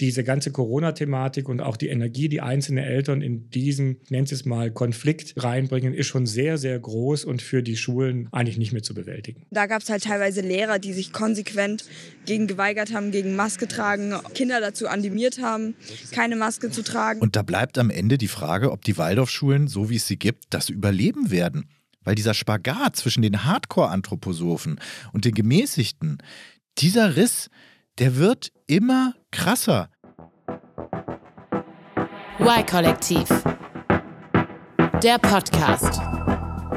diese ganze Corona-Thematik und auch die Energie, die einzelne Eltern in diesen, nennt es mal, Konflikt reinbringen, ist schon sehr, sehr groß und für die Schulen eigentlich nicht mehr zu bewältigen. Da gab es halt teilweise Lehrer, die sich konsequent gegen geweigert haben, gegen Maske tragen, Kinder dazu animiert haben, keine Maske zu tragen. Und da bleibt am Ende die Frage, ob die Waldorfschulen, so wie es sie gibt, das überleben werden. Weil dieser Spagat zwischen den Hardcore-Anthroposophen und den Gemäßigten, dieser Riss, der wird immer krasser. Y-Kollektiv. Der Podcast.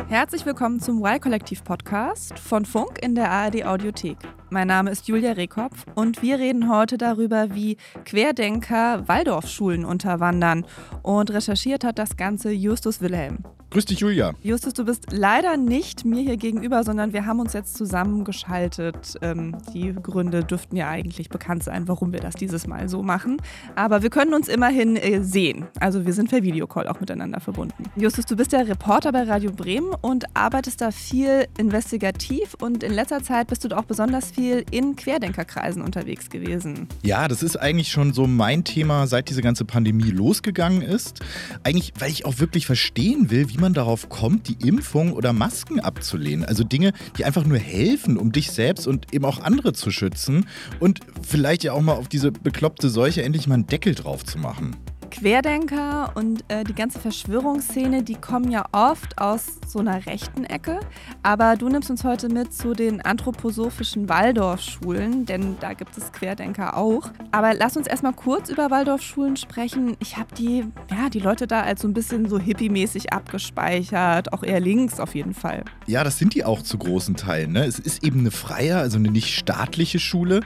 Herzlich willkommen zum Y-Kollektiv-Podcast von Funk in der ARD Audiothek. Mein Name ist Julia Rehkopf und wir reden heute darüber, wie Querdenker Waldorfschulen unterwandern. Und recherchiert hat das Ganze Justus Wilhelm. Grüß dich, Julia. Justus, du bist leider nicht mir hier gegenüber, sondern wir haben uns jetzt zusammengeschaltet. Ähm, die Gründe dürften ja eigentlich bekannt sein, warum wir das dieses Mal so machen. Aber wir können uns immerhin äh, sehen. Also wir sind per Videocall auch miteinander verbunden. Justus, du bist ja Reporter bei Radio Bremen und arbeitest da viel investigativ und in letzter Zeit bist du auch besonders viel in Querdenkerkreisen unterwegs gewesen. Ja, das ist eigentlich schon so mein Thema, seit diese ganze Pandemie losgegangen ist. Eigentlich, weil ich auch wirklich verstehen will, wie man darauf kommt, die Impfung oder Masken abzulehnen. Also Dinge, die einfach nur helfen, um dich selbst und eben auch andere zu schützen und vielleicht ja auch mal auf diese bekloppte Seuche endlich mal einen Deckel drauf zu machen. Querdenker und äh, die ganze Verschwörungsszene, die kommen ja oft aus so einer rechten Ecke. Aber du nimmst uns heute mit zu den anthroposophischen Waldorfschulen, denn da gibt es Querdenker auch. Aber lass uns erstmal kurz über Waldorfschulen sprechen. Ich habe die, ja, die Leute da als so ein bisschen so hippie-mäßig abgespeichert, auch eher links auf jeden Fall. Ja, das sind die auch zu großen Teilen. Ne? Es ist eben eine freie, also eine nicht staatliche Schule.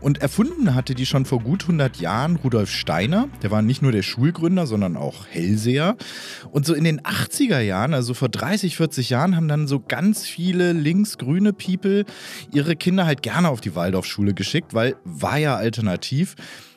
Und erfunden hatte die schon vor gut 100 Jahren Rudolf Steiner. Der war nicht nur der Schulgründer, sondern auch Hellseher. Und so in den 80er Jahren, also vor 30, 40 Jahren, haben dann so ganz viele linksgrüne People ihre Kinder halt gerne auf die Waldorfschule geschickt, weil war ja alternativ.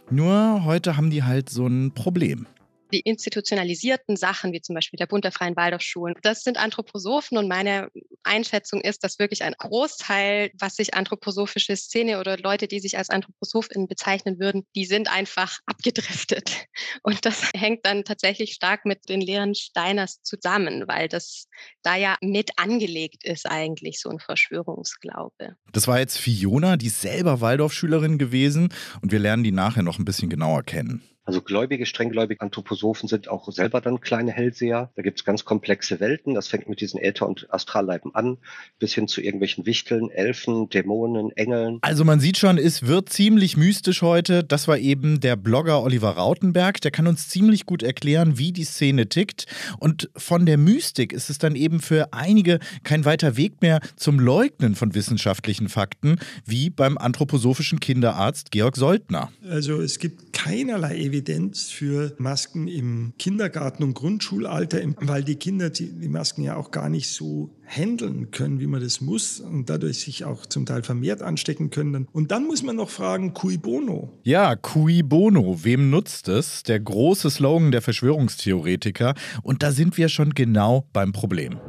Nur heute haben die halt so ein Problem die institutionalisierten Sachen, wie zum Beispiel der Bund der Freien Waldorfschulen, das sind Anthroposophen und meine Einschätzung ist, dass wirklich ein Großteil, was sich anthroposophische Szene oder Leute, die sich als Anthroposophinnen bezeichnen würden, die sind einfach abgedriftet. Und das hängt dann tatsächlich stark mit den Lehren Steiners zusammen, weil das da ja mit angelegt ist eigentlich, so ein Verschwörungsglaube. Das war jetzt Fiona, die selber Waldorfschülerin gewesen und wir lernen die nachher noch ein bisschen genauer kennen. Also gläubige, strenggläubige Anthroposophen sind auch selber dann kleine Hellseher. Da gibt's ganz komplexe Welten. Das fängt mit diesen Äther- und Astralleiben an, bis hin zu irgendwelchen Wichteln, Elfen, Dämonen, Engeln. Also man sieht schon, es wird ziemlich mystisch heute. Das war eben der Blogger Oliver Rautenberg. Der kann uns ziemlich gut erklären, wie die Szene tickt. Und von der Mystik ist es dann eben für einige kein weiter Weg mehr zum Leugnen von wissenschaftlichen Fakten, wie beim anthroposophischen Kinderarzt Georg Soltner. Also es gibt keinerlei Evidenz für Masken im Kindergarten- und Grundschulalter, weil die Kinder die, die Masken ja auch gar nicht so handeln können, wie man das muss und dadurch sich auch zum Teil vermehrt anstecken können. Und dann muss man noch fragen, cui bono? Ja, cui bono, wem nutzt es? Der große Slogan der Verschwörungstheoretiker. Und da sind wir schon genau beim Problem.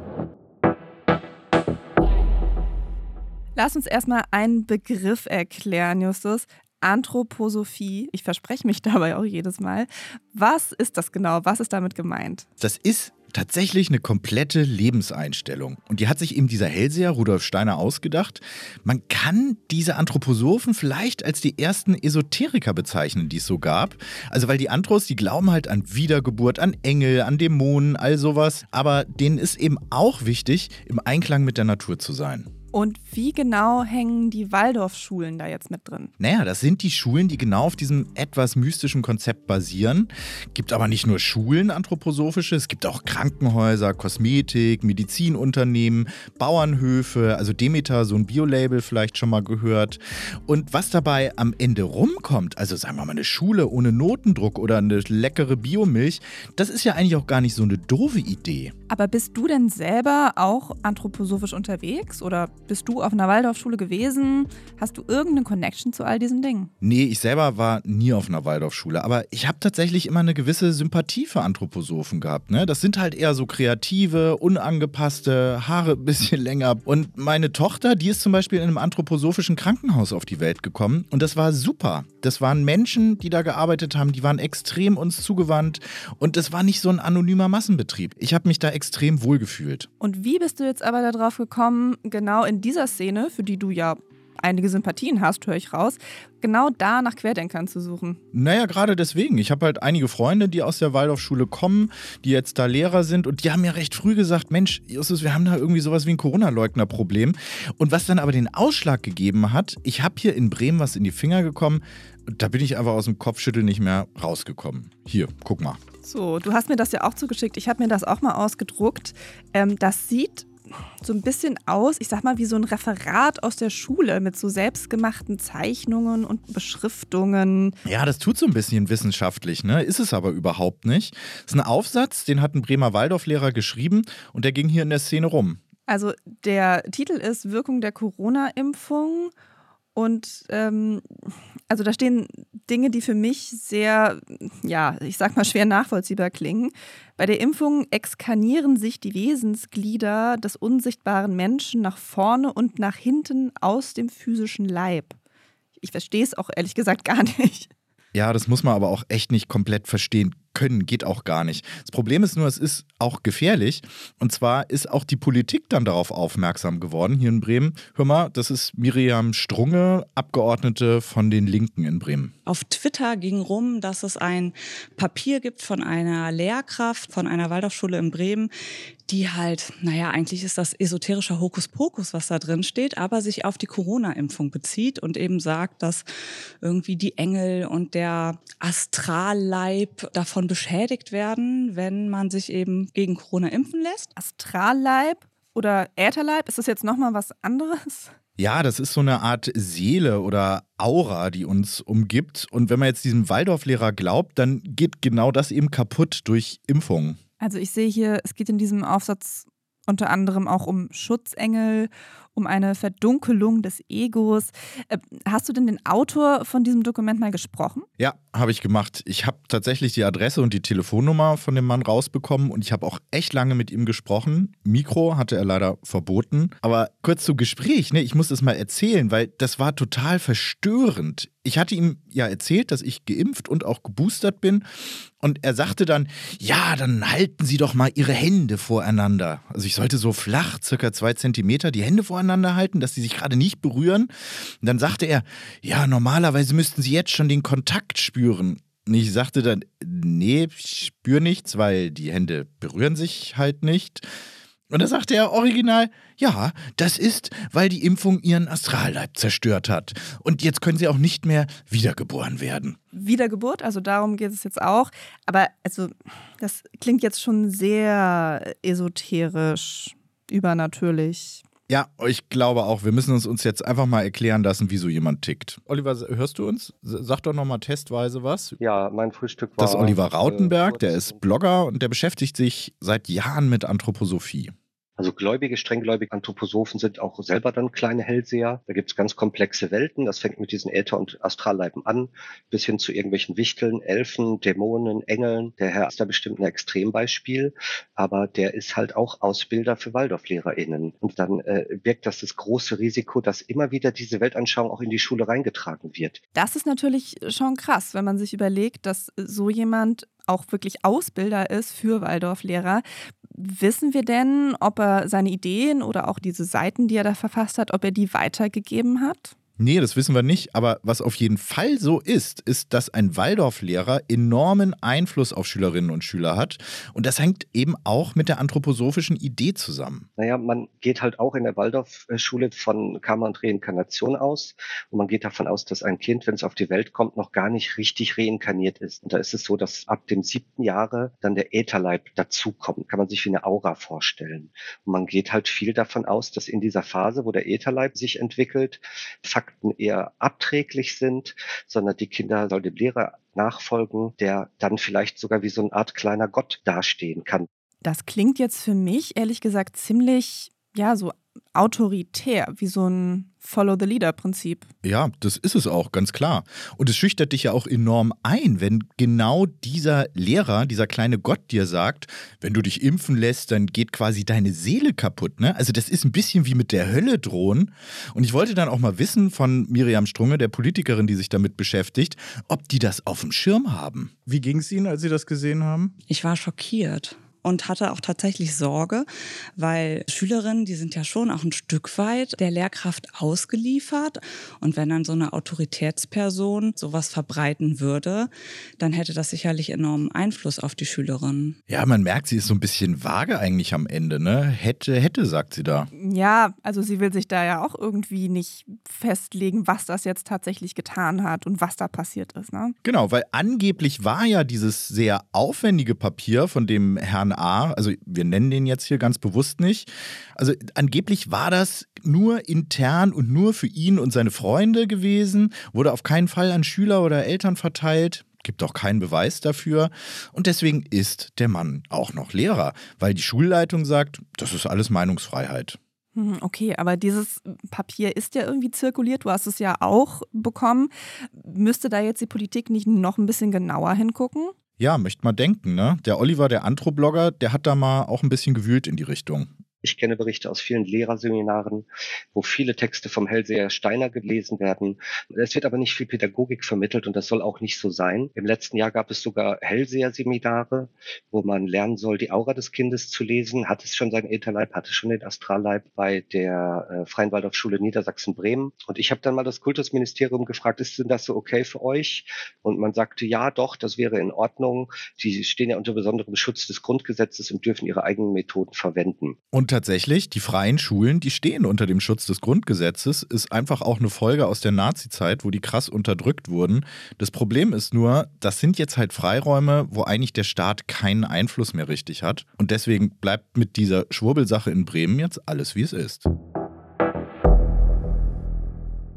Lass uns erstmal einen Begriff erklären, Justus. Anthroposophie. Ich verspreche mich dabei auch jedes Mal. Was ist das genau? Was ist damit gemeint? Das ist tatsächlich eine komplette Lebenseinstellung. Und die hat sich eben dieser Hellseher Rudolf Steiner ausgedacht. Man kann diese Anthroposophen vielleicht als die ersten Esoteriker bezeichnen, die es so gab. Also weil die Anthros, die glauben halt an Wiedergeburt, an Engel, an Dämonen, all sowas. Aber denen ist eben auch wichtig, im Einklang mit der Natur zu sein. Und wie genau hängen die Waldorfschulen da jetzt mit drin? Naja, das sind die Schulen, die genau auf diesem etwas mystischen Konzept basieren. Gibt aber nicht nur Schulen anthroposophische, es gibt auch Krankenhäuser, Kosmetik, Medizinunternehmen, Bauernhöfe, also Demeter, so ein Biolabel vielleicht schon mal gehört. Und was dabei am Ende rumkommt, also sagen wir mal eine Schule ohne Notendruck oder eine leckere Biomilch, das ist ja eigentlich auch gar nicht so eine doofe Idee. Aber bist du denn selber auch anthroposophisch unterwegs oder bist du auf einer Waldorfschule gewesen? Hast du irgendeine Connection zu all diesen Dingen? Nee, ich selber war nie auf einer Waldorfschule, aber ich habe tatsächlich immer eine gewisse Sympathie für Anthroposophen gehabt. Ne? Das sind halt eher so kreative, unangepasste, Haare ein bisschen länger. Und meine Tochter, die ist zum Beispiel in einem anthroposophischen Krankenhaus auf die Welt gekommen und das war super. Das waren Menschen, die da gearbeitet haben, die waren extrem uns zugewandt und es war nicht so ein anonymer Massenbetrieb. Ich habe mich da extrem wohlgefühlt. Und wie bist du jetzt aber darauf gekommen, genau in dieser Szene, für die du ja einige Sympathien hast, höre ich raus, genau da nach Querdenkern zu suchen? Naja, gerade deswegen. Ich habe halt einige Freunde, die aus der Waldorfschule kommen, die jetzt da Lehrer sind und die haben mir recht früh gesagt, Mensch, Justus, wir haben da irgendwie sowas wie ein Corona-Leugner-Problem. Und was dann aber den Ausschlag gegeben hat, ich habe hier in Bremen was in die Finger gekommen, da bin ich aber aus dem Kopfschütteln nicht mehr rausgekommen. Hier, guck mal. So, du hast mir das ja auch zugeschickt. Ich habe mir das auch mal ausgedruckt. Ähm, das sieht so ein bisschen aus, ich sag mal, wie so ein Referat aus der Schule mit so selbstgemachten Zeichnungen und Beschriftungen. Ja, das tut so ein bisschen wissenschaftlich, ne? Ist es aber überhaupt nicht. Das ist ein Aufsatz, den hat ein Bremer Waldorflehrer geschrieben und der ging hier in der Szene rum. Also der Titel ist Wirkung der Corona-Impfung und ähm, also da stehen Dinge, die für mich sehr, ja, ich sag mal schwer nachvollziehbar klingen. Bei der Impfung exkarnieren sich die Wesensglieder des unsichtbaren Menschen nach vorne und nach hinten aus dem physischen Leib. Ich verstehe es auch ehrlich gesagt gar nicht. Ja, das muss man aber auch echt nicht komplett verstehen können, geht auch gar nicht. Das Problem ist nur, es ist auch gefährlich. Und zwar ist auch die Politik dann darauf aufmerksam geworden hier in Bremen. Hör mal, das ist Miriam Strunge, Abgeordnete von den Linken in Bremen. Auf Twitter ging rum, dass es ein Papier gibt von einer Lehrkraft von einer Waldorfschule in Bremen, die halt, naja, eigentlich ist das esoterischer Hokuspokus, was da drin steht, aber sich auf die Corona-Impfung bezieht und eben sagt, dass irgendwie die Engel und der Astralleib davon beschädigt werden, wenn man sich eben gegen Corona impfen lässt. Astralleib oder Ätherleib, ist das jetzt nochmal was anderes? Ja, das ist so eine Art Seele oder Aura, die uns umgibt. Und wenn man jetzt diesem Waldorflehrer glaubt, dann geht genau das eben kaputt durch Impfungen. Also ich sehe hier, es geht in diesem Aufsatz unter anderem auch um Schutzengel, um eine Verdunkelung des Egos. Äh, hast du denn den Autor von diesem Dokument mal gesprochen? Ja, habe ich gemacht. Ich habe tatsächlich die Adresse und die Telefonnummer von dem Mann rausbekommen und ich habe auch echt lange mit ihm gesprochen. Mikro hatte er leider verboten. Aber kurz zum Gespräch, ne? ich muss das mal erzählen, weil das war total verstörend. Ich hatte ihm ja erzählt, dass ich geimpft und auch geboostert bin. Und er sagte dann, ja, dann halten Sie doch mal Ihre Hände voreinander. Also ich sollte so flach, circa zwei Zentimeter, die Hände voreinander halten, dass sie sich gerade nicht berühren. Und dann sagte er, ja, normalerweise müssten sie jetzt schon den Kontakt spüren. Und ich sagte dann, nee, ich spüre nichts, weil die Hände berühren sich halt nicht. Und da sagte er original, ja, das ist, weil die Impfung ihren Astralleib zerstört hat. Und jetzt können sie auch nicht mehr wiedergeboren werden. Wiedergeburt, also darum geht es jetzt auch. Aber also, das klingt jetzt schon sehr esoterisch, übernatürlich. Ja, ich glaube auch, wir müssen uns, uns jetzt einfach mal erklären lassen, wie so jemand tickt. Oliver, hörst du uns? Sag doch nochmal testweise was. Ja, mein Frühstück war. Das ist Oliver Rautenberg, der ist Blogger und der beschäftigt sich seit Jahren mit Anthroposophie. Also gläubige, strenggläubige Anthroposophen sind auch selber dann kleine Hellseher. Da gibt es ganz komplexe Welten. Das fängt mit diesen Äther- und Astralleiben an, bis hin zu irgendwelchen Wichteln, Elfen, Dämonen, Engeln. Der Herr ist da bestimmt ein Extrembeispiel, aber der ist halt auch Ausbilder für WaldorflehrerInnen. Und dann äh, wirkt das das große Risiko, dass immer wieder diese Weltanschauung auch in die Schule reingetragen wird. Das ist natürlich schon krass, wenn man sich überlegt, dass so jemand auch wirklich Ausbilder ist für Waldorflehrer. Wissen wir denn, ob er seine Ideen oder auch diese Seiten, die er da verfasst hat, ob er die weitergegeben hat? Nee, das wissen wir nicht. Aber was auf jeden Fall so ist, ist, dass ein Waldorflehrer enormen Einfluss auf Schülerinnen und Schüler hat. Und das hängt eben auch mit der anthroposophischen Idee zusammen. Naja, man geht halt auch in der Waldorfschule von Karma und Reinkarnation aus. Und man geht davon aus, dass ein Kind, wenn es auf die Welt kommt, noch gar nicht richtig reinkarniert ist. Und da ist es so, dass ab dem siebten Jahre dann der Ätherleib dazukommt. Kann man sich wie eine Aura vorstellen. Und man geht halt viel davon aus, dass in dieser Phase, wo der Ätherleib sich entwickelt, Fakten eher abträglich sind, sondern die Kinder sollen dem Lehrer nachfolgen, der dann vielleicht sogar wie so eine Art kleiner Gott dastehen kann. Das klingt jetzt für mich ehrlich gesagt ziemlich ja, so autoritär, wie so ein Follow-the-Leader-Prinzip. Ja, das ist es auch, ganz klar. Und es schüchtert dich ja auch enorm ein, wenn genau dieser Lehrer, dieser kleine Gott dir sagt, wenn du dich impfen lässt, dann geht quasi deine Seele kaputt. Ne? Also das ist ein bisschen wie mit der Hölle drohen. Und ich wollte dann auch mal wissen von Miriam Strunge, der Politikerin, die sich damit beschäftigt, ob die das auf dem Schirm haben. Wie ging es Ihnen, als Sie das gesehen haben? Ich war schockiert und hatte auch tatsächlich Sorge, weil Schülerinnen, die sind ja schon auch ein Stück weit der Lehrkraft ausgeliefert. Und wenn dann so eine Autoritätsperson sowas verbreiten würde, dann hätte das sicherlich enormen Einfluss auf die Schülerinnen. Ja, man merkt, sie ist so ein bisschen vage eigentlich am Ende, ne? Hätte, hätte, sagt sie da. Ja, also sie will sich da ja auch irgendwie nicht festlegen, was das jetzt tatsächlich getan hat und was da passiert ist, ne? Genau, weil angeblich war ja dieses sehr aufwendige Papier von dem Herrn A, also wir nennen den jetzt hier ganz bewusst nicht. Also angeblich war das nur intern und nur für ihn und seine Freunde gewesen, wurde auf keinen Fall an Schüler oder Eltern verteilt. Gibt auch keinen Beweis dafür. Und deswegen ist der Mann auch noch Lehrer, weil die Schulleitung sagt, das ist alles Meinungsfreiheit. Hm, okay, aber dieses Papier ist ja irgendwie zirkuliert. Du hast es ja auch bekommen. Müsste da jetzt die Politik nicht noch ein bisschen genauer hingucken? Ja, möchte mal denken, ne? Der Oliver, der Antro-Blogger, der hat da mal auch ein bisschen gewühlt in die Richtung. Ich kenne Berichte aus vielen Lehrerseminaren, wo viele Texte vom Hellseher Steiner gelesen werden. Es wird aber nicht viel Pädagogik vermittelt und das soll auch nicht so sein. Im letzten Jahr gab es sogar Hellseher-Seminare, wo man lernen soll, die Aura des Kindes zu lesen. Hat es schon seinen Ätherleib, hatte schon den Astralleib bei der äh, Freien Waldorfschule Niedersachsen-Bremen. Und ich habe dann mal das Kultusministerium gefragt, ist denn das so okay für euch? Und man sagte, ja, doch, das wäre in Ordnung. Die stehen ja unter besonderem Schutz des Grundgesetzes und dürfen ihre eigenen Methoden verwenden. Und tatsächlich, die freien Schulen, die stehen unter dem Schutz des Grundgesetzes, ist einfach auch eine Folge aus der Nazi-Zeit, wo die krass unterdrückt wurden. Das Problem ist nur, das sind jetzt halt Freiräume, wo eigentlich der Staat keinen Einfluss mehr richtig hat. Und deswegen bleibt mit dieser Schwurbelsache in Bremen jetzt alles, wie es ist.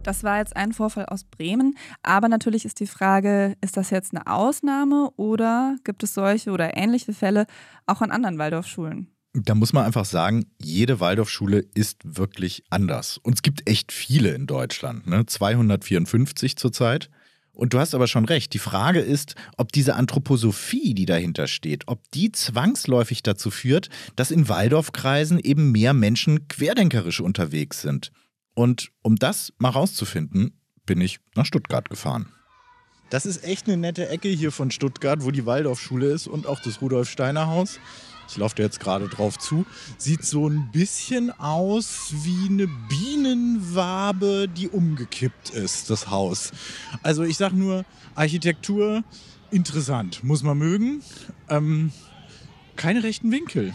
Das war jetzt ein Vorfall aus Bremen. Aber natürlich ist die Frage, ist das jetzt eine Ausnahme oder gibt es solche oder ähnliche Fälle auch an anderen Waldorfschulen? Da muss man einfach sagen, jede Waldorfschule ist wirklich anders. Und es gibt echt viele in Deutschland, ne? 254 zurzeit. Und du hast aber schon recht. Die Frage ist, ob diese Anthroposophie, die dahinter steht, ob die zwangsläufig dazu führt, dass in Waldorfkreisen eben mehr Menschen querdenkerisch unterwegs sind. Und um das mal rauszufinden, bin ich nach Stuttgart gefahren. Das ist echt eine nette Ecke hier von Stuttgart, wo die Waldorfschule ist und auch das Rudolf Steiner Haus ich laufe jetzt gerade drauf zu, sieht so ein bisschen aus wie eine Bienenwabe, die umgekippt ist, das Haus. Also ich sage nur, Architektur interessant, muss man mögen. Ähm, keine rechten Winkel.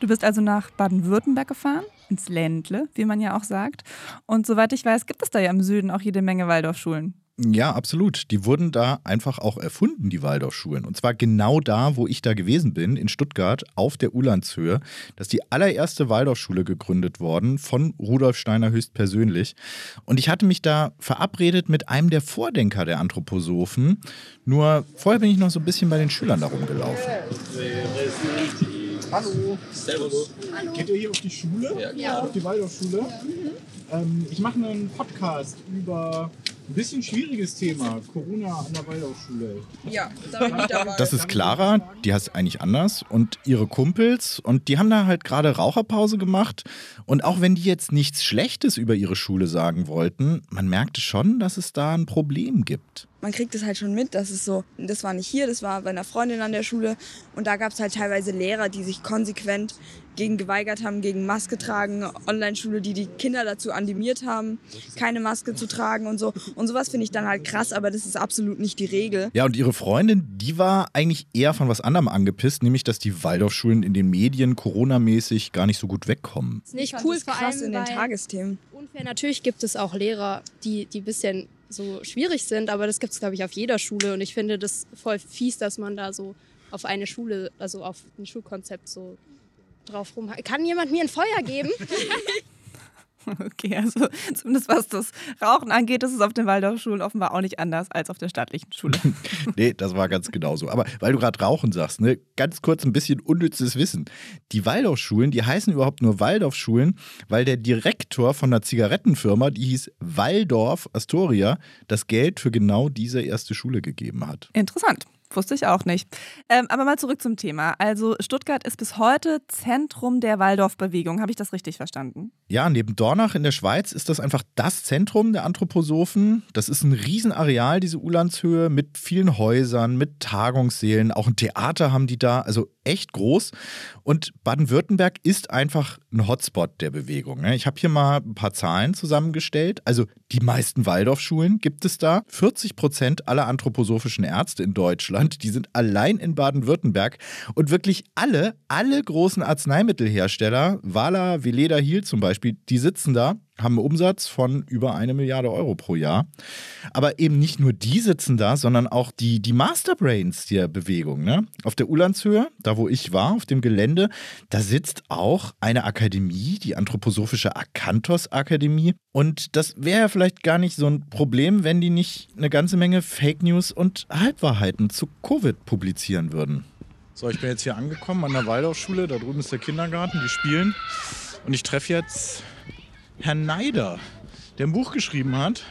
Du bist also nach Baden-Württemberg gefahren, ins Ländle, wie man ja auch sagt. Und soweit ich weiß, gibt es da ja im Süden auch jede Menge Waldorfschulen. Ja, absolut. Die wurden da einfach auch erfunden, die Waldorfschulen. Und zwar genau da, wo ich da gewesen bin, in Stuttgart, auf der Ulandshöhe. Das ist die allererste Waldorfschule gegründet worden von Rudolf Steiner höchstpersönlich. Und ich hatte mich da verabredet mit einem der Vordenker der Anthroposophen. Nur vorher bin ich noch so ein bisschen bei den Schülern da rumgelaufen. Hallo. Servus. Hallo. Geht ihr hier auf die Schule? Ja. Auf die Waldorfschule? Ja. Ähm, ich mache einen Podcast über ein bisschen schwieriges Thema, Corona an der Waldorfschule. Ja, da bin ich dabei. Das ist Clara, die heißt eigentlich anders und ihre Kumpels und die haben da halt gerade Raucherpause gemacht und auch wenn die jetzt nichts Schlechtes über ihre Schule sagen wollten, man merkte schon, dass es da ein Problem gibt man kriegt es halt schon mit, dass es so, das war nicht hier, das war bei einer Freundin an der Schule und da gab es halt teilweise Lehrer, die sich konsequent gegen geweigert haben, gegen Maske tragen, Online-Schule, die die Kinder dazu animiert haben, keine Maske zu tragen und so. Und sowas finde ich dann halt krass, aber das ist absolut nicht die Regel. Ja, und ihre Freundin, die war eigentlich eher von was anderem angepisst, nämlich, dass die Waldorfschulen in den Medien Corona-mäßig gar nicht so gut wegkommen. Das ist nicht cool, krass in den Tagesthemen. Unfair, natürlich gibt es auch Lehrer, die, die ein bisschen so schwierig sind, aber das gibt es, glaube ich, auf jeder Schule. Und ich finde das voll fies, dass man da so auf eine Schule, also auf ein Schulkonzept so drauf rum. Kann jemand mir ein Feuer geben? Okay, also zumindest was das Rauchen angeht, ist es auf den Waldorfschulen offenbar auch nicht anders als auf der staatlichen Schule. nee, das war ganz genauso. Aber weil du gerade Rauchen sagst, ne, ganz kurz ein bisschen unnützes Wissen. Die Waldorfschulen, die heißen überhaupt nur Waldorfschulen, weil der Direktor von einer Zigarettenfirma, die hieß Waldorf Astoria, das Geld für genau diese erste Schule gegeben hat. Interessant. Wusste ich auch nicht. Ähm, aber mal zurück zum Thema. Also Stuttgart ist bis heute Zentrum der Waldorfbewegung. Habe ich das richtig verstanden? Ja, neben Dornach in der Schweiz ist das einfach das Zentrum der Anthroposophen. Das ist ein Riesenareal, diese Ulandshöhe, mit vielen Häusern, mit Tagungssälen. Auch ein Theater haben die da. Also echt groß. Und Baden-Württemberg ist einfach ein Hotspot der Bewegung. Ne? Ich habe hier mal ein paar Zahlen zusammengestellt. Also die meisten Waldorfschulen gibt es da. 40 Prozent aller anthroposophischen Ärzte in Deutschland, die sind allein in Baden-Württemberg. Und wirklich alle, alle großen Arzneimittelhersteller, Wala, Veleda, Hiel zum Beispiel, die sitzen da haben einen Umsatz von über eine Milliarde Euro pro Jahr. Aber eben nicht nur die sitzen da, sondern auch die, die Masterbrains der Bewegung. Ne? Auf der Ulandshöhe, da wo ich war, auf dem Gelände, da sitzt auch eine Akademie, die Anthroposophische Akantos Akademie. Und das wäre ja vielleicht gar nicht so ein Problem, wenn die nicht eine ganze Menge Fake News und Halbwahrheiten zu Covid publizieren würden. So, ich bin jetzt hier angekommen an der Waldorfschule. Da drüben ist der Kindergarten, die spielen. Und ich treffe jetzt Herrn Neider, der ein Buch geschrieben hat,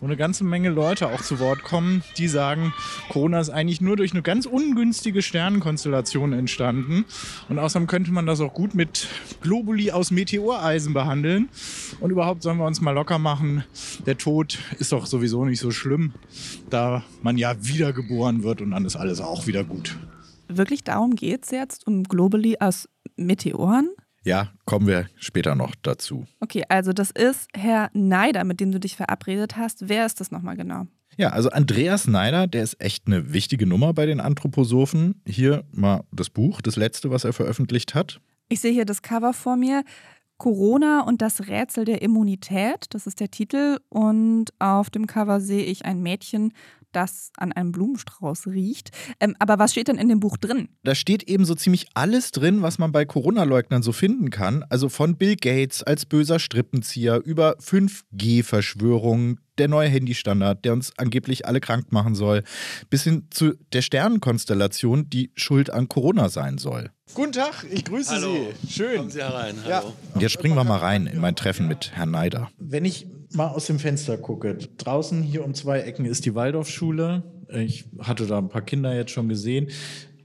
wo eine ganze Menge Leute auch zu Wort kommen, die sagen, Corona ist eigentlich nur durch eine ganz ungünstige Sternenkonstellation entstanden. Und außerdem könnte man das auch gut mit Globuli aus Meteoreisen behandeln. Und überhaupt sollen wir uns mal locker machen. Der Tod ist doch sowieso nicht so schlimm, da man ja wiedergeboren wird und dann ist alles auch wieder gut. Wirklich darum geht es jetzt, um Globuli aus Meteoren? Ja, kommen wir später noch dazu. Okay, also das ist Herr Neider, mit dem du dich verabredet hast. Wer ist das nochmal genau? Ja, also Andreas Neider, der ist echt eine wichtige Nummer bei den Anthroposophen. Hier mal das Buch, das letzte, was er veröffentlicht hat. Ich sehe hier das Cover vor mir. Corona und das Rätsel der Immunität, das ist der Titel. Und auf dem Cover sehe ich ein Mädchen, das an einem Blumenstrauß riecht. Ähm, aber was steht denn in dem Buch drin? Da steht eben so ziemlich alles drin, was man bei Corona-Leugnern so finden kann. Also von Bill Gates als böser Strippenzieher über 5G-Verschwörungen, der neue Handystandard, der uns angeblich alle krank machen soll, bis hin zu der Sternenkonstellation, die schuld an Corona sein soll. Guten Tag, ich grüße Hallo. Sie. Schön. Kommen Sie herein. Hallo. Ja. Jetzt springen wir mal rein in mein Treffen mit Herrn Neider. Wenn ich mal aus dem Fenster gucke, draußen hier um zwei Ecken ist die Waldorfschule. Ich hatte da ein paar Kinder jetzt schon gesehen.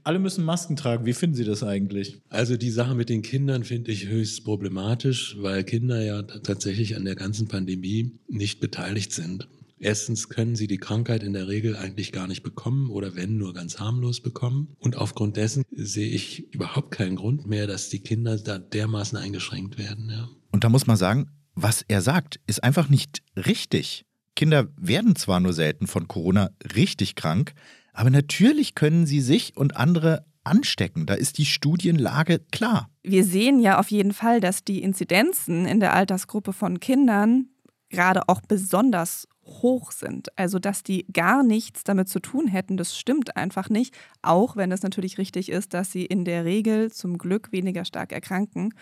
Alle müssen Masken tragen. Wie finden Sie das eigentlich? Also die Sache mit den Kindern finde ich höchst problematisch, weil Kinder ja tatsächlich an der ganzen Pandemie nicht beteiligt sind. Erstens können sie die Krankheit in der Regel eigentlich gar nicht bekommen oder wenn nur ganz harmlos bekommen. Und aufgrund dessen sehe ich überhaupt keinen Grund mehr, dass die Kinder da dermaßen eingeschränkt werden. Ja. Und da muss man sagen, was er sagt, ist einfach nicht richtig. Kinder werden zwar nur selten von Corona richtig krank, aber natürlich können sie sich und andere anstecken. Da ist die Studienlage klar. Wir sehen ja auf jeden Fall, dass die Inzidenzen in der Altersgruppe von Kindern gerade auch besonders hoch sind. Also, dass die gar nichts damit zu tun hätten, das stimmt einfach nicht. Auch wenn es natürlich richtig ist, dass sie in der Regel zum Glück weniger stark erkranken.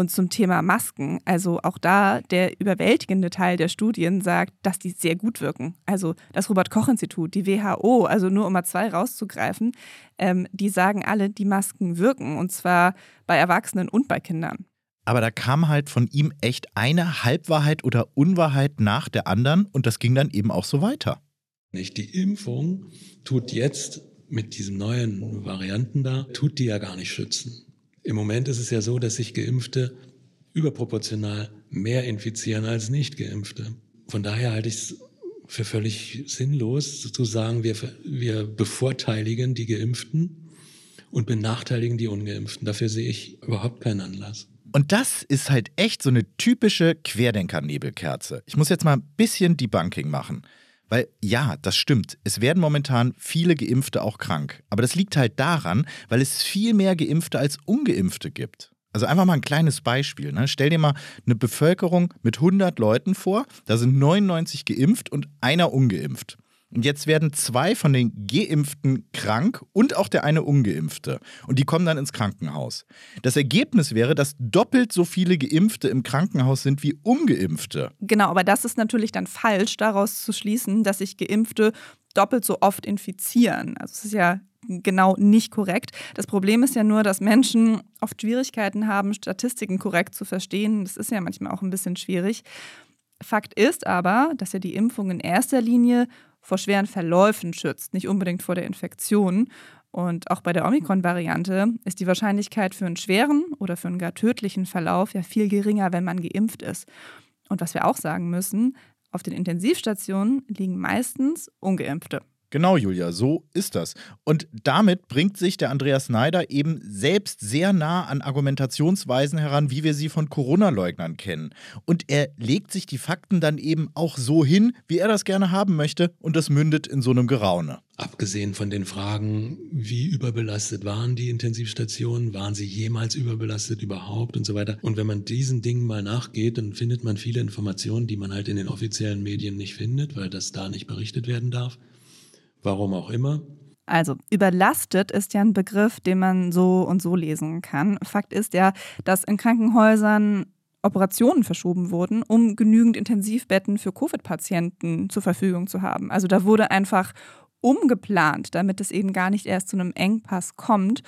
Und zum Thema Masken, also auch da der überwältigende Teil der Studien sagt, dass die sehr gut wirken. Also das Robert-Koch-Institut, die WHO, also nur um mal zwei rauszugreifen, ähm, die sagen alle, die Masken wirken und zwar bei Erwachsenen und bei Kindern. Aber da kam halt von ihm echt eine Halbwahrheit oder Unwahrheit nach der anderen und das ging dann eben auch so weiter. Nicht die Impfung tut jetzt mit diesen neuen Varianten da, tut die ja gar nicht schützen. Im Moment ist es ja so, dass sich Geimpfte überproportional mehr infizieren als Nicht-Geimpfte. Von daher halte ich es für völlig sinnlos zu sagen, wir, wir bevorteiligen die Geimpften und benachteiligen die Ungeimpften. Dafür sehe ich überhaupt keinen Anlass. Und das ist halt echt so eine typische Querdenker-Nebelkerze. Ich muss jetzt mal ein bisschen Debunking machen. Weil ja, das stimmt. Es werden momentan viele Geimpfte auch krank. Aber das liegt halt daran, weil es viel mehr Geimpfte als Ungeimpfte gibt. Also einfach mal ein kleines Beispiel. Ne? Stell dir mal eine Bevölkerung mit 100 Leuten vor. Da sind 99 geimpft und einer ungeimpft. Und jetzt werden zwei von den Geimpften krank und auch der eine Ungeimpfte. Und die kommen dann ins Krankenhaus. Das Ergebnis wäre, dass doppelt so viele Geimpfte im Krankenhaus sind wie Ungeimpfte. Genau, aber das ist natürlich dann falsch, daraus zu schließen, dass sich Geimpfte doppelt so oft infizieren. Also es ist ja genau nicht korrekt. Das Problem ist ja nur, dass Menschen oft Schwierigkeiten haben, Statistiken korrekt zu verstehen. Das ist ja manchmal auch ein bisschen schwierig. Fakt ist aber, dass ja die Impfung in erster Linie vor schweren Verläufen schützt, nicht unbedingt vor der Infektion. Und auch bei der Omikron-Variante ist die Wahrscheinlichkeit für einen schweren oder für einen gar tödlichen Verlauf ja viel geringer, wenn man geimpft ist. Und was wir auch sagen müssen, auf den Intensivstationen liegen meistens ungeimpfte. Genau, Julia, so ist das. Und damit bringt sich der Andreas Neider eben selbst sehr nah an Argumentationsweisen heran, wie wir sie von Corona-Leugnern kennen. Und er legt sich die Fakten dann eben auch so hin, wie er das gerne haben möchte, und das mündet in so einem Geraune. Abgesehen von den Fragen, wie überbelastet waren die Intensivstationen, waren sie jemals überbelastet überhaupt und so weiter. Und wenn man diesen Dingen mal nachgeht, dann findet man viele Informationen, die man halt in den offiziellen Medien nicht findet, weil das da nicht berichtet werden darf. Warum auch immer. Also überlastet ist ja ein Begriff, den man so und so lesen kann. Fakt ist ja, dass in Krankenhäusern Operationen verschoben wurden, um genügend Intensivbetten für Covid-Patienten zur Verfügung zu haben. Also da wurde einfach umgeplant, damit es eben gar nicht erst zu einem Engpass kommt.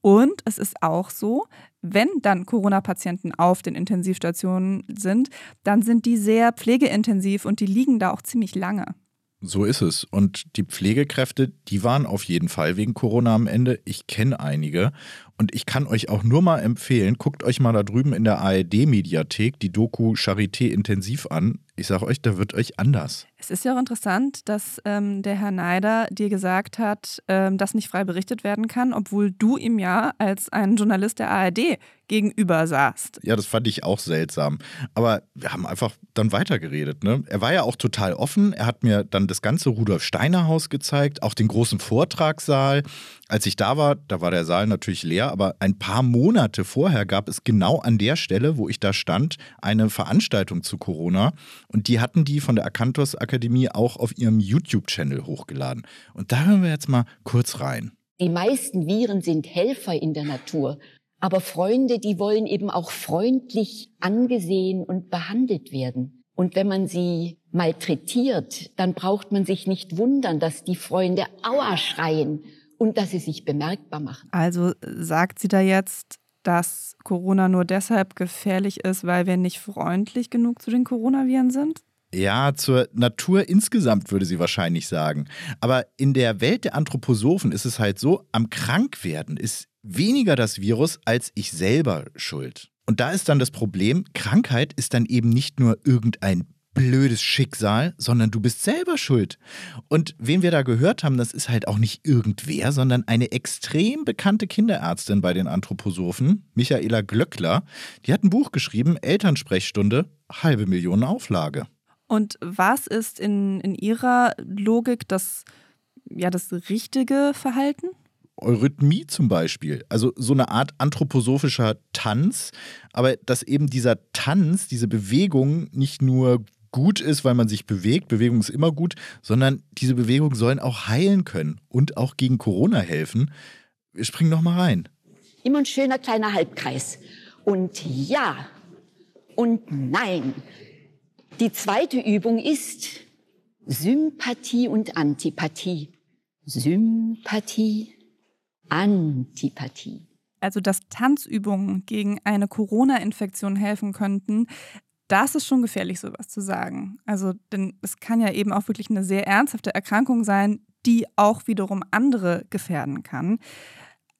Und es ist auch so, wenn dann Corona-Patienten auf den Intensivstationen sind, dann sind die sehr pflegeintensiv und die liegen da auch ziemlich lange. So ist es. Und die Pflegekräfte, die waren auf jeden Fall wegen Corona am Ende. Ich kenne einige. Und ich kann euch auch nur mal empfehlen, guckt euch mal da drüben in der ARD-Mediathek die Doku Charité intensiv an. Ich sage euch, da wird euch anders. Es ist ja auch interessant, dass ähm, der Herr Neider dir gesagt hat, ähm, dass nicht frei berichtet werden kann, obwohl du ihm ja als ein Journalist der ARD gegenüber saßt. Ja, das fand ich auch seltsam. Aber wir haben einfach dann weitergeredet. Ne? Er war ja auch total offen. Er hat mir dann das ganze Rudolf Steiner Haus gezeigt, auch den großen Vortragssaal. Als ich da war, da war der Saal natürlich leer, aber ein paar Monate vorher gab es genau an der Stelle, wo ich da stand, eine Veranstaltung zu Corona. Und die hatten die von der Akantos Akademie auch auf ihrem YouTube-Channel hochgeladen. Und da hören wir jetzt mal kurz rein. Die meisten Viren sind Helfer in der Natur. Aber Freunde, die wollen eben auch freundlich angesehen und behandelt werden. Und wenn man sie malträtiert, dann braucht man sich nicht wundern, dass die Freunde Aua schreien und dass sie sich bemerkbar machen. Also sagt sie da jetzt, dass Corona nur deshalb gefährlich ist, weil wir nicht freundlich genug zu den Coronaviren sind? Ja, zur Natur insgesamt würde sie wahrscheinlich sagen. Aber in der Welt der Anthroposophen ist es halt so, am Krankwerden ist weniger das Virus als ich selber schuld. Und da ist dann das Problem, Krankheit ist dann eben nicht nur irgendein blödes Schicksal, sondern du bist selber schuld. Und wen wir da gehört haben, das ist halt auch nicht irgendwer, sondern eine extrem bekannte Kinderärztin bei den Anthroposophen, Michaela Glöckler. Die hat ein Buch geschrieben, Elternsprechstunde, halbe Million Auflage. Und was ist in, in Ihrer Logik das, ja, das richtige Verhalten? Eurythmie zum Beispiel. Also so eine Art anthroposophischer Tanz, aber dass eben dieser Tanz, diese Bewegung nicht nur gut ist, weil man sich bewegt, Bewegung ist immer gut, sondern diese Bewegungen sollen auch heilen können und auch gegen Corona helfen. Wir springen noch mal rein. Immer ein schöner kleiner Halbkreis. Und ja und nein. Die zweite Übung ist Sympathie und Antipathie. Sympathie, Antipathie. Also, dass Tanzübungen gegen eine Corona-Infektion helfen könnten, das ist schon gefährlich, sowas zu sagen. Also, denn es kann ja eben auch wirklich eine sehr ernsthafte Erkrankung sein, die auch wiederum andere gefährden kann.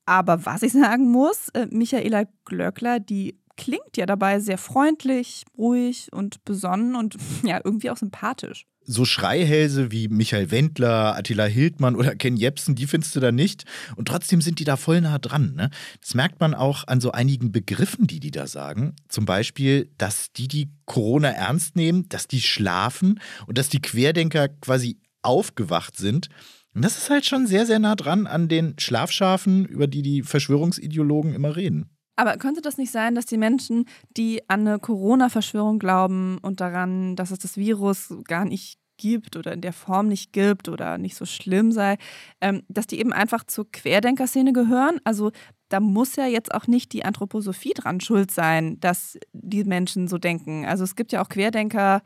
Aber was ich sagen muss, äh, Michaela Glöckler, die klingt ja dabei sehr freundlich, ruhig und besonnen und ja, irgendwie auch sympathisch so Schreihälse wie Michael Wendler, Attila Hildmann oder Ken Jebsen, die findest du da nicht. Und trotzdem sind die da voll nah dran. Ne? Das merkt man auch an so einigen Begriffen, die die da sagen. Zum Beispiel, dass die, die Corona ernst nehmen, dass die schlafen und dass die Querdenker quasi aufgewacht sind. Und das ist halt schon sehr, sehr nah dran an den Schlafschafen, über die die Verschwörungsideologen immer reden. Aber könnte das nicht sein, dass die Menschen, die an eine Corona-Verschwörung glauben und daran, dass es das Virus gar nicht gibt oder in der Form nicht gibt oder nicht so schlimm sei, ähm, dass die eben einfach zur Querdenkerszene gehören. Also da muss ja jetzt auch nicht die Anthroposophie dran schuld sein, dass die Menschen so denken. Also es gibt ja auch Querdenker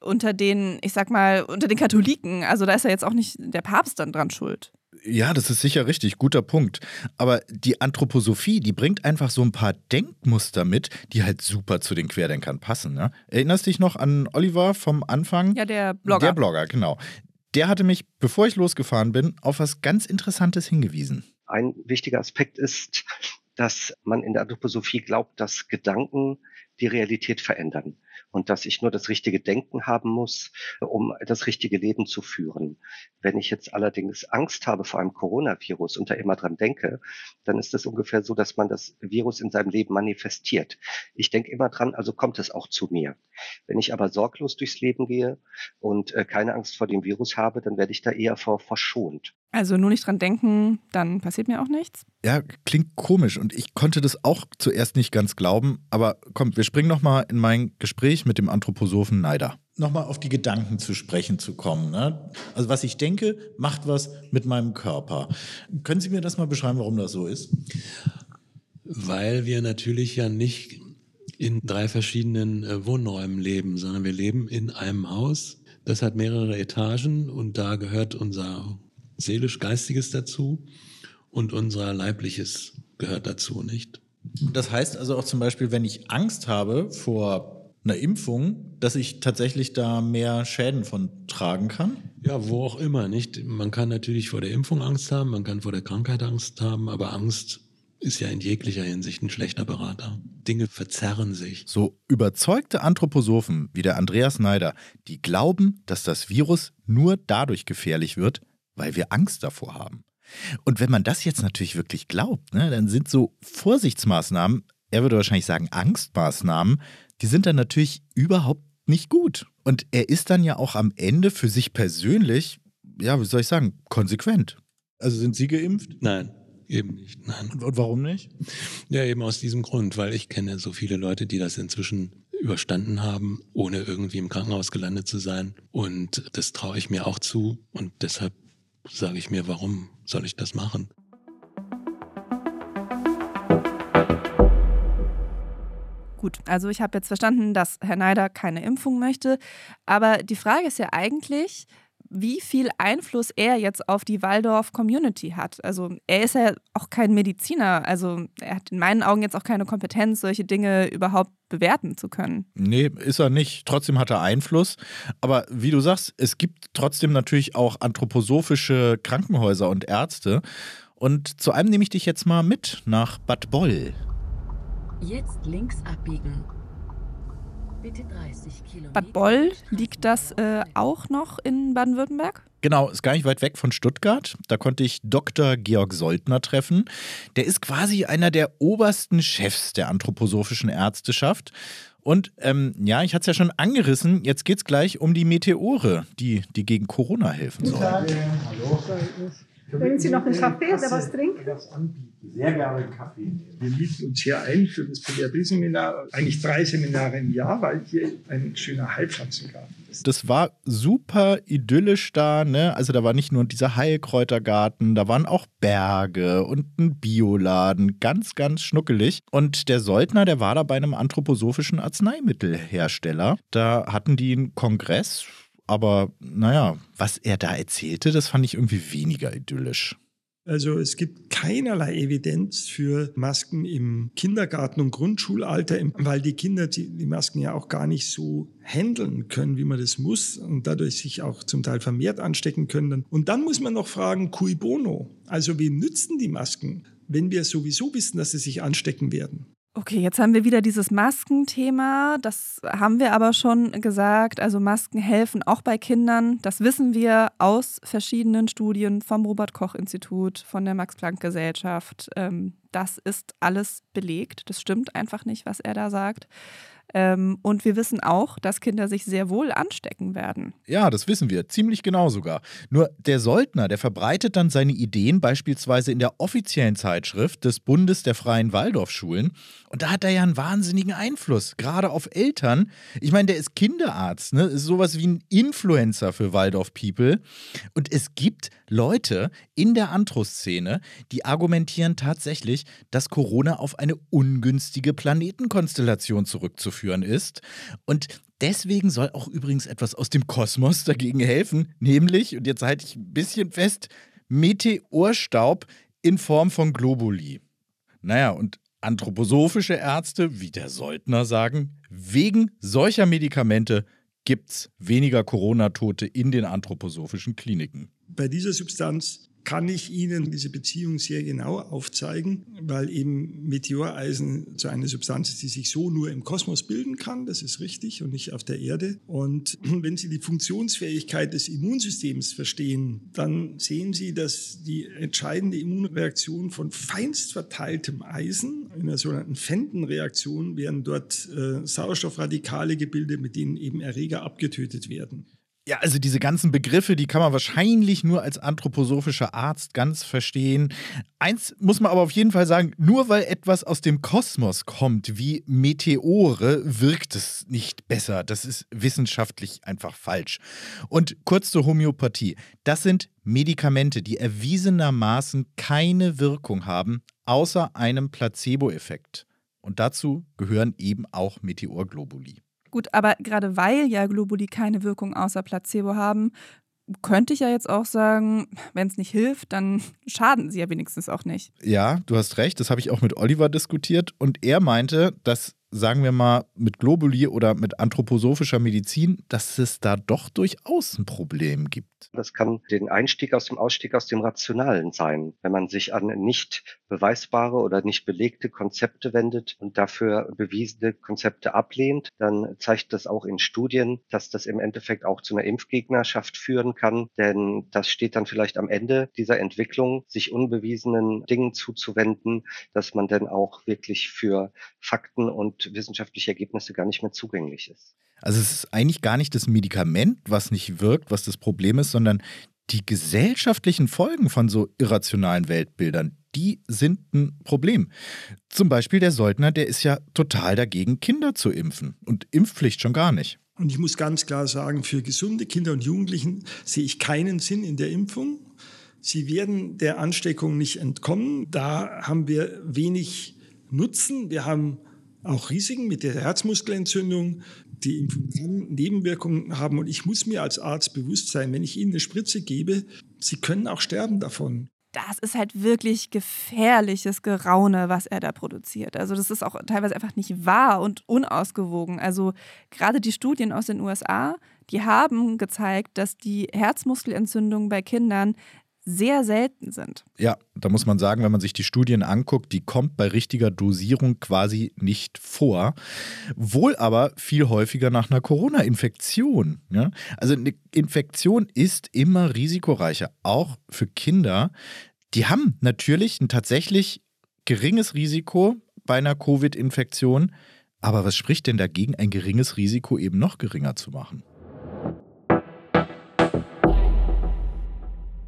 unter den, ich sag mal, unter den Katholiken. Also da ist ja jetzt auch nicht der Papst dann dran schuld. Ja, das ist sicher richtig, guter Punkt. Aber die Anthroposophie, die bringt einfach so ein paar Denkmuster mit, die halt super zu den Querdenkern passen. Ne? Erinnerst dich noch an Oliver vom Anfang? Ja, der Blogger. Der Blogger, genau. Der hatte mich, bevor ich losgefahren bin, auf was ganz Interessantes hingewiesen. Ein wichtiger Aspekt ist, dass man in der Anthroposophie glaubt, dass Gedanken die Realität verändern und dass ich nur das richtige Denken haben muss, um das richtige Leben zu führen. Wenn ich jetzt allerdings Angst habe vor einem Coronavirus und da immer dran denke, dann ist es ungefähr so, dass man das Virus in seinem Leben manifestiert. Ich denke immer dran, also kommt es auch zu mir. Wenn ich aber sorglos durchs Leben gehe und äh, keine Angst vor dem Virus habe, dann werde ich da eher vor verschont. Also nur nicht dran denken, dann passiert mir auch nichts. Ja, klingt komisch und ich konnte das auch zuerst nicht ganz glauben. Aber komm, wir springen nochmal in mein Gespräch mit dem Anthroposophen Neider. Nochmal auf die Gedanken zu sprechen zu kommen. Ne? Also was ich denke, macht was mit meinem Körper. Können Sie mir das mal beschreiben, warum das so ist? Weil wir natürlich ja nicht in drei verschiedenen äh, Wohnräumen leben, sondern wir leben in einem Haus. Das hat mehrere Etagen und da gehört unser seelisch-geistiges dazu und unser leibliches gehört dazu nicht. Das heißt also auch zum Beispiel, wenn ich Angst habe vor einer Impfung, dass ich tatsächlich da mehr Schäden von tragen kann? Ja, wo auch immer, nicht? Man kann natürlich vor der Impfung Angst haben, man kann vor der Krankheit Angst haben, aber Angst ist ja in jeglicher Hinsicht ein schlechter Berater. Dinge verzerren sich. So überzeugte Anthroposophen wie der Andreas Neider, die glauben, dass das Virus nur dadurch gefährlich wird, weil wir Angst davor haben. Und wenn man das jetzt natürlich wirklich glaubt, ne, dann sind so Vorsichtsmaßnahmen, er würde wahrscheinlich sagen Angstmaßnahmen, die sind dann natürlich überhaupt nicht gut. Und er ist dann ja auch am Ende für sich persönlich, ja, wie soll ich sagen, konsequent. Also sind Sie geimpft? Nein. Eben nicht, nein. Und warum nicht? Ja, eben aus diesem Grund, weil ich kenne so viele Leute, die das inzwischen überstanden haben, ohne irgendwie im Krankenhaus gelandet zu sein. Und das traue ich mir auch zu. Und deshalb sage ich mir, warum soll ich das machen? Gut, also ich habe jetzt verstanden, dass Herr Neider keine Impfung möchte. Aber die Frage ist ja eigentlich, wie viel Einfluss er jetzt auf die Waldorf-Community hat. Also er ist ja auch kein Mediziner, also er hat in meinen Augen jetzt auch keine Kompetenz, solche Dinge überhaupt bewerten zu können. Nee, ist er nicht. Trotzdem hat er Einfluss. Aber wie du sagst, es gibt trotzdem natürlich auch anthroposophische Krankenhäuser und Ärzte. Und zu einem nehme ich dich jetzt mal mit nach Bad Boll. Jetzt links abbiegen. Bitte 30 Kilometer. Bad Boll, liegt das äh, auch noch in Baden-Württemberg? Genau, ist gar nicht weit weg von Stuttgart. Da konnte ich Dr. Georg Soltner treffen. Der ist quasi einer der obersten Chefs der anthroposophischen Ärzteschaft. Und ähm, ja, ich hatte es ja schon angerissen, jetzt geht es gleich um die Meteore, die, die gegen Corona helfen sollen. Hallo. Wollen Sie noch einen Kaffee oder was trinken? Sehr gerne Kaffee. Wir mieten uns hier ein für das Pädiatrie-Seminar, eigentlich drei Seminare im Jahr, weil hier ein schöner Heilpflanzengarten ist. Das war super idyllisch da, ne? Also da war nicht nur dieser Heilkräutergarten, da waren auch Berge und ein Bioladen, ganz, ganz schnuckelig. Und der Soldner, der war da bei einem anthroposophischen Arzneimittelhersteller. Da hatten die einen Kongress, aber naja, was er da erzählte, das fand ich irgendwie weniger idyllisch. Also es gibt keinerlei Evidenz für Masken im Kindergarten- und Grundschulalter, weil die Kinder die, Masken ja auch gar nicht so handeln können, wie man das muss und dadurch sich auch zum Teil vermehrt anstecken können. Und dann muss man noch fragen, cui bono? Also wem nützen die Masken, wenn wir sowieso wissen, dass sie sich anstecken werden? Okay, jetzt haben wir wieder dieses Maskenthema. Das haben wir aber schon gesagt. Also Masken helfen auch bei Kindern. Das wissen wir aus verschiedenen Studien vom Robert Koch Institut, von der Max Planck Gesellschaft. Ähm, das ist alles belegt. Das stimmt einfach nicht, was er da sagt. Ähm, und wir wissen auch, dass Kinder sich sehr wohl anstecken werden. Ja, das wissen wir, ziemlich genau sogar. Nur der Soldner, der verbreitet dann seine Ideen beispielsweise in der offiziellen Zeitschrift des Bundes der Freien Waldorfschulen. Und da hat er ja einen wahnsinnigen Einfluss, gerade auf Eltern. Ich meine, der ist Kinderarzt, ne? ist sowas wie ein Influencer für Waldorf-People. Und es gibt Leute in der Antro-Szene, die argumentieren tatsächlich, dass Corona auf eine ungünstige Planetenkonstellation zurückzuführen ist. Und deswegen soll auch übrigens etwas aus dem Kosmos dagegen helfen, nämlich, und jetzt halte ich ein bisschen fest, Meteorstaub in Form von Globuli. Naja, und anthroposophische Ärzte, wie der Soldner sagen, wegen solcher Medikamente gibt es weniger Corona-Tote in den anthroposophischen Kliniken. Bei dieser Substanz kann ich Ihnen diese Beziehung sehr genau aufzeigen, weil eben Meteoreisen so eine Substanz ist, die sich so nur im Kosmos bilden kann, das ist richtig, und nicht auf der Erde. Und wenn Sie die Funktionsfähigkeit des Immunsystems verstehen, dann sehen Sie, dass die entscheidende Immunreaktion von feinst verteiltem Eisen, in einer sogenannten Fenton-Reaktion, werden dort äh, Sauerstoffradikale gebildet, mit denen eben Erreger abgetötet werden. Ja, also diese ganzen Begriffe, die kann man wahrscheinlich nur als anthroposophischer Arzt ganz verstehen. Eins muss man aber auf jeden Fall sagen, nur weil etwas aus dem Kosmos kommt, wie Meteore, wirkt es nicht besser. Das ist wissenschaftlich einfach falsch. Und kurz zur Homöopathie. Das sind Medikamente, die erwiesenermaßen keine Wirkung haben, außer einem Placebo-Effekt. Und dazu gehören eben auch Meteorglobuli. Gut, aber gerade weil ja Globuli keine Wirkung außer Placebo haben, könnte ich ja jetzt auch sagen, wenn es nicht hilft, dann schaden sie ja wenigstens auch nicht. Ja, du hast recht, das habe ich auch mit Oliver diskutiert und er meinte, dass sagen wir mal, mit Globuli oder mit anthroposophischer Medizin, dass es da doch durchaus ein Problem gibt. Das kann den Einstieg aus dem Ausstieg aus dem Rationalen sein, wenn man sich an nicht beweisbare oder nicht belegte Konzepte wendet und dafür bewiesene Konzepte ablehnt, dann zeigt das auch in Studien, dass das im Endeffekt auch zu einer Impfgegnerschaft führen kann, denn das steht dann vielleicht am Ende dieser Entwicklung, sich unbewiesenen Dingen zuzuwenden, dass man dann auch wirklich für Fakten und wissenschaftliche Ergebnisse gar nicht mehr zugänglich ist. Also es ist eigentlich gar nicht das Medikament, was nicht wirkt, was das Problem ist, sondern die gesellschaftlichen Folgen von so irrationalen Weltbildern, die sind ein Problem. Zum Beispiel der Soldner, der ist ja total dagegen, Kinder zu impfen und Impfpflicht schon gar nicht. Und ich muss ganz klar sagen, für gesunde Kinder und Jugendlichen sehe ich keinen Sinn in der Impfung. Sie werden der Ansteckung nicht entkommen. Da haben wir wenig Nutzen. Wir haben auch Risiken mit der Herzmuskelentzündung, die Nebenwirkungen haben. Und ich muss mir als Arzt bewusst sein, wenn ich Ihnen eine Spritze gebe, Sie können auch sterben davon. Das ist halt wirklich gefährliches Geraune, was er da produziert. Also das ist auch teilweise einfach nicht wahr und unausgewogen. Also gerade die Studien aus den USA, die haben gezeigt, dass die Herzmuskelentzündungen bei Kindern sehr selten sind. Ja, da muss man sagen, wenn man sich die Studien anguckt, die kommt bei richtiger Dosierung quasi nicht vor. Wohl aber viel häufiger nach einer Corona-Infektion. Ja? Also eine Infektion ist immer risikoreicher, auch für Kinder. Die haben natürlich ein tatsächlich geringes Risiko bei einer Covid-Infektion. Aber was spricht denn dagegen, ein geringes Risiko eben noch geringer zu machen?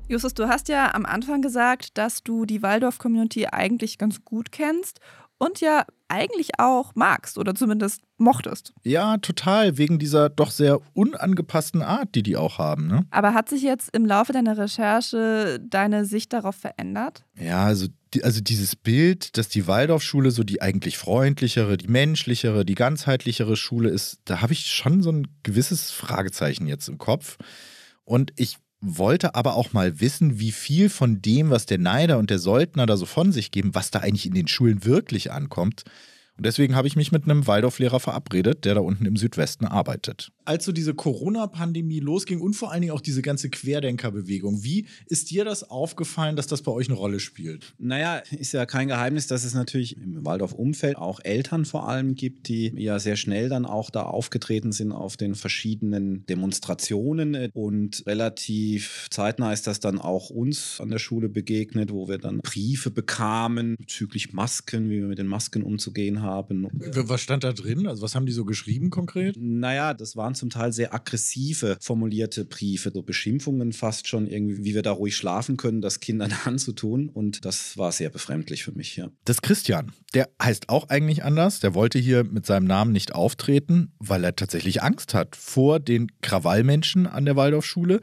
Justus, du hast ja am Anfang gesagt, dass du die Waldorf-Community eigentlich ganz gut kennst und ja eigentlich auch magst oder zumindest mochtest. Ja, total, wegen dieser doch sehr unangepassten Art, die die auch haben. Ne? Aber hat sich jetzt im Laufe deiner Recherche deine Sicht darauf verändert? Ja, also, also dieses Bild, dass die Waldorfschule so die eigentlich freundlichere, die menschlichere, die ganzheitlichere Schule ist, da habe ich schon so ein gewisses Fragezeichen jetzt im Kopf. Und ich wollte aber auch mal wissen, wie viel von dem, was der Neider und der Soldner da so von sich geben, was da eigentlich in den Schulen wirklich ankommt. Und deswegen habe ich mich mit einem Waldorflehrer verabredet, der da unten im Südwesten arbeitet. Als so diese Corona-Pandemie losging und vor allen Dingen auch diese ganze Querdenkerbewegung, wie ist dir das aufgefallen, dass das bei euch eine Rolle spielt? Naja, ist ja kein Geheimnis, dass es natürlich im Waldorf-Umfeld auch Eltern vor allem gibt, die ja sehr schnell dann auch da aufgetreten sind auf den verschiedenen Demonstrationen und relativ zeitnah ist das dann auch uns an der Schule begegnet, wo wir dann Briefe bekamen bezüglich Masken, wie wir mit den Masken umzugehen haben. Was stand da drin? Also was haben die so geschrieben konkret? Naja, das waren zum Teil sehr aggressive formulierte Briefe, so Beschimpfungen fast schon irgendwie, wie wir da ruhig schlafen können, das Kindern anzutun. Und das war sehr befremdlich für mich, ja. Das Christian, der heißt auch eigentlich anders. Der wollte hier mit seinem Namen nicht auftreten, weil er tatsächlich Angst hat vor den Krawallmenschen an der Waldorfschule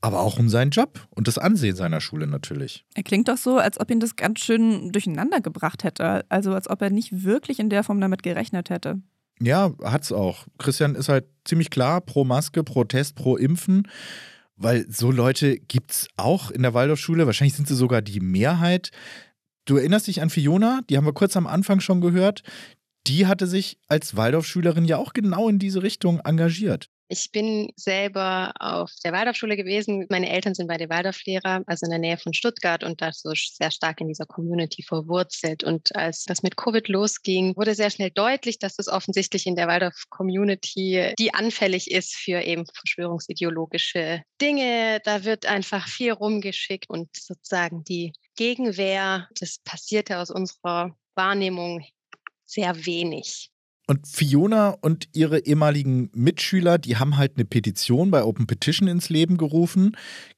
aber auch um seinen Job und das Ansehen seiner Schule natürlich. Er klingt doch so, als ob ihn das ganz schön durcheinander gebracht hätte. Also als ob er nicht wirklich in der Form damit gerechnet hätte. Ja, hat's auch. Christian ist halt ziemlich klar pro Maske, pro Test, pro Impfen. Weil so Leute gibt's auch in der Waldorfschule. Wahrscheinlich sind sie sogar die Mehrheit. Du erinnerst dich an Fiona, die haben wir kurz am Anfang schon gehört. Die hatte sich als Waldorfschülerin ja auch genau in diese Richtung engagiert. Ich bin selber auf der Waldorfschule gewesen. Meine Eltern sind beide Waldorflehrer, also in der Nähe von Stuttgart und da so sehr stark in dieser Community verwurzelt. Und als das mit Covid losging, wurde sehr schnell deutlich, dass es offensichtlich in der Waldorf-Community, die anfällig ist für eben verschwörungsideologische Dinge. Da wird einfach viel rumgeschickt und sozusagen die Gegenwehr, das passierte aus unserer Wahrnehmung sehr wenig. Und Fiona und ihre ehemaligen Mitschüler, die haben halt eine Petition bei Open Petition ins Leben gerufen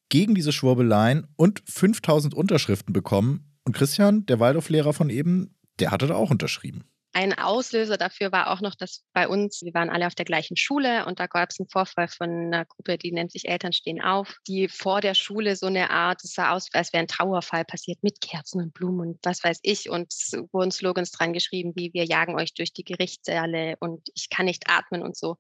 gegen diese Schwurbeleien und 5000 Unterschriften bekommen. Und Christian, der Waldorflehrer von eben, der hatte da auch unterschrieben. Ein Auslöser dafür war auch noch, dass bei uns, wir waren alle auf der gleichen Schule und da gab es einen Vorfall von einer Gruppe, die nennt sich Eltern stehen auf, die vor der Schule so eine Art, es sah aus, als wäre ein Trauerfall passiert mit Kerzen und Blumen und was weiß ich. Und es wurden Slogans dran geschrieben, wie wir jagen euch durch die Gerichtssäle und ich kann nicht atmen und so.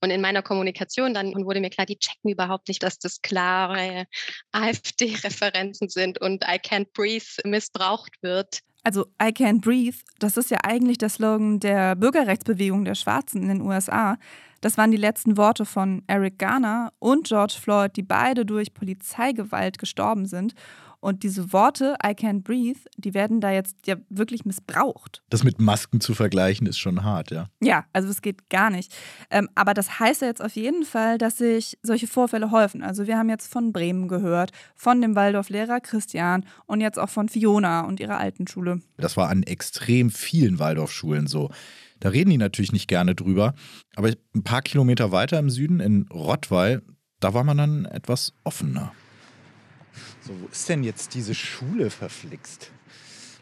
Und in meiner Kommunikation dann wurde mir klar, die checken überhaupt nicht, dass das klare AfD-Referenzen sind und I can't breathe missbraucht wird. Also I Can't Breathe, das ist ja eigentlich der Slogan der Bürgerrechtsbewegung der Schwarzen in den USA. Das waren die letzten Worte von Eric Garner und George Floyd, die beide durch Polizeigewalt gestorben sind. Und diese Worte, I can't breathe, die werden da jetzt ja wirklich missbraucht. Das mit Masken zu vergleichen, ist schon hart, ja. Ja, also es geht gar nicht. Ähm, aber das heißt ja jetzt auf jeden Fall, dass sich solche Vorfälle häufen. Also wir haben jetzt von Bremen gehört, von dem Waldorf-Lehrer Christian und jetzt auch von Fiona und ihrer alten Schule. Das war an extrem vielen Waldorfschulen so. Da reden die natürlich nicht gerne drüber. Aber ein paar Kilometer weiter im Süden, in Rottweil, da war man dann etwas offener. So, wo ist denn jetzt diese Schule verflixt?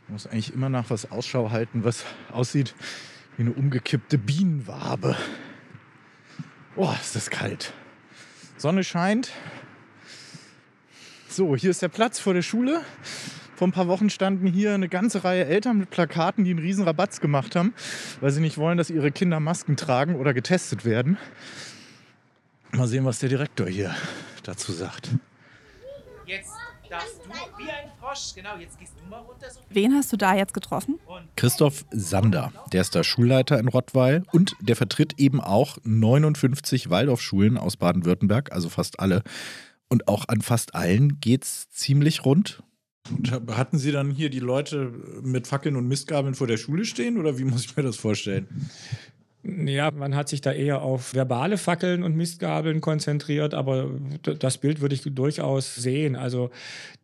Man muss eigentlich immer nach was Ausschau halten, was aussieht wie eine umgekippte Bienenwabe. Oh, ist das kalt. Sonne scheint. So, hier ist der Platz vor der Schule. Vor ein paar Wochen standen hier eine ganze Reihe Eltern mit Plakaten, die einen riesen Rabatz gemacht haben, weil sie nicht wollen, dass ihre Kinder Masken tragen oder getestet werden. Mal sehen, was der Direktor hier dazu sagt. Jetzt darfst du wie ein Frosch, genau, jetzt gehst du mal runter. So Wen hast du da jetzt getroffen? Christoph Sander, der ist da Schulleiter in Rottweil und der vertritt eben auch 59 Waldorfschulen aus Baden-Württemberg, also fast alle. Und auch an fast allen geht's ziemlich rund. Und hatten Sie dann hier die Leute mit Fackeln und Mistgabeln vor der Schule stehen oder wie muss ich mir das vorstellen? Ja, man hat sich da eher auf verbale Fackeln und Mistgabeln konzentriert, aber das Bild würde ich durchaus sehen. Also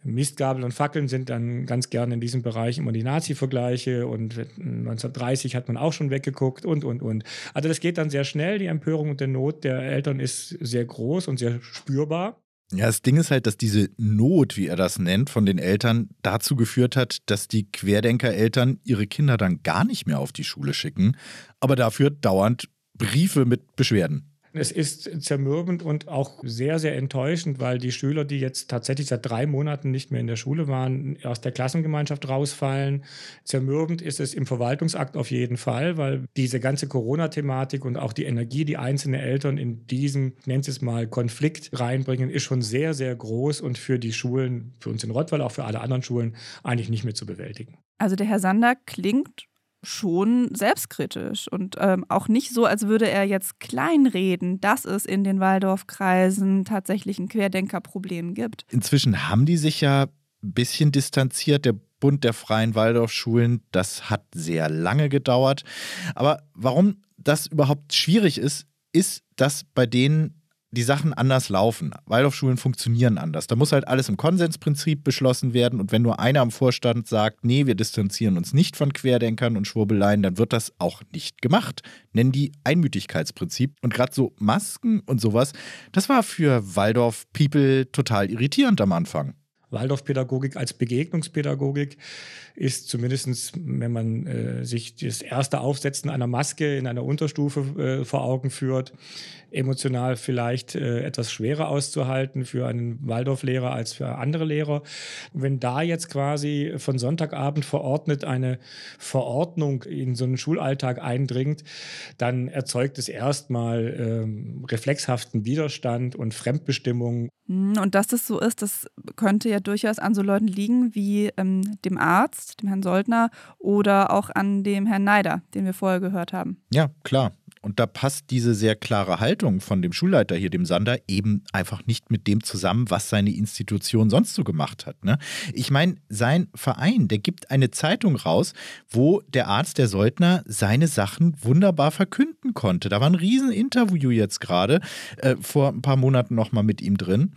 Mistgabeln und Fackeln sind dann ganz gerne in diesem Bereich immer die Nazi-Vergleiche und 1930 hat man auch schon weggeguckt und, und, und. Also das geht dann sehr schnell. Die Empörung und der Not der Eltern ist sehr groß und sehr spürbar. Ja, das Ding ist halt, dass diese Not, wie er das nennt, von den Eltern dazu geführt hat, dass die Querdenker-Eltern ihre Kinder dann gar nicht mehr auf die Schule schicken, aber dafür dauernd Briefe mit Beschwerden. Es ist zermürbend und auch sehr, sehr enttäuschend, weil die Schüler, die jetzt tatsächlich seit drei Monaten nicht mehr in der Schule waren, aus der Klassengemeinschaft rausfallen. Zermürbend ist es im Verwaltungsakt auf jeden Fall, weil diese ganze Corona-Thematik und auch die Energie, die einzelne Eltern in diesen, nennt es mal, Konflikt reinbringen, ist schon sehr, sehr groß und für die Schulen, für uns in Rottweil, auch für alle anderen Schulen, eigentlich nicht mehr zu bewältigen. Also der Herr Sander klingt schon selbstkritisch und ähm, auch nicht so, als würde er jetzt kleinreden, dass es in den Waldorfkreisen tatsächlich ein Querdenkerproblem gibt. Inzwischen haben die sich ja ein bisschen distanziert. Der Bund der Freien Waldorfschulen, das hat sehr lange gedauert. Aber warum das überhaupt schwierig ist, ist, dass bei denen die Sachen anders laufen. Waldorfschulen funktionieren anders. Da muss halt alles im Konsensprinzip beschlossen werden. Und wenn nur einer am Vorstand sagt, nee, wir distanzieren uns nicht von Querdenkern und Schwurbeleien, dann wird das auch nicht gemacht. Nennen die Einmütigkeitsprinzip. Und gerade so Masken und sowas, das war für Waldorf-People total irritierend am Anfang. Waldorfpädagogik als Begegnungspädagogik ist zumindest, wenn man äh, sich das erste Aufsetzen einer Maske in einer Unterstufe äh, vor Augen führt, emotional vielleicht äh, etwas schwerer auszuhalten für einen Waldorflehrer als für andere Lehrer. Wenn da jetzt quasi von Sonntagabend verordnet eine Verordnung in so einen Schulalltag eindringt, dann erzeugt es erstmal ähm, reflexhaften Widerstand und Fremdbestimmung. Hm, und dass das so ist, das könnte ja durchaus an so Leuten liegen wie ähm, dem Arzt, dem Herrn Soldner oder auch an dem Herrn Neider, den wir vorher gehört haben. Ja, klar. Und da passt diese sehr klare Haltung von dem Schulleiter hier, dem Sander, eben einfach nicht mit dem zusammen, was seine Institution sonst so gemacht hat. Ne? Ich meine, sein Verein, der gibt eine Zeitung raus, wo der Arzt, der Soldner, seine Sachen wunderbar verkünden konnte. Da war ein Rieseninterview jetzt gerade, äh, vor ein paar Monaten nochmal mit ihm drin.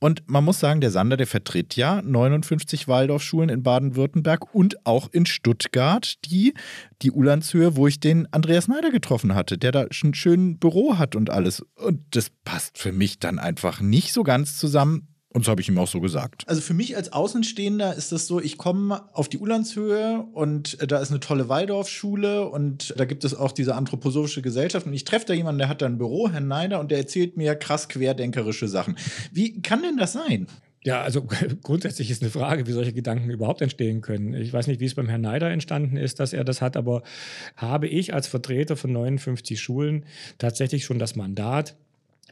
Und man muss sagen, der Sander, der vertritt ja 59 Waldorfschulen in Baden-Württemberg und auch in Stuttgart, die, die Ulandshöhe, wo ich den Andreas Neider getroffen hatte, der da ein schönes Büro hat und alles. Und das passt für mich dann einfach nicht so ganz zusammen. Und so habe ich ihm auch so gesagt. Also für mich als Außenstehender ist das so, ich komme auf die Ulandshöhe und da ist eine tolle Waldorfschule und da gibt es auch diese anthroposophische Gesellschaft und ich treffe da jemanden, der hat da ein Büro, Herrn Neider, und der erzählt mir krass querdenkerische Sachen. Wie kann denn das sein? Ja, also grundsätzlich ist eine Frage, wie solche Gedanken überhaupt entstehen können. Ich weiß nicht, wie es beim Herrn Neider entstanden ist, dass er das hat, aber habe ich als Vertreter von 59 Schulen tatsächlich schon das Mandat,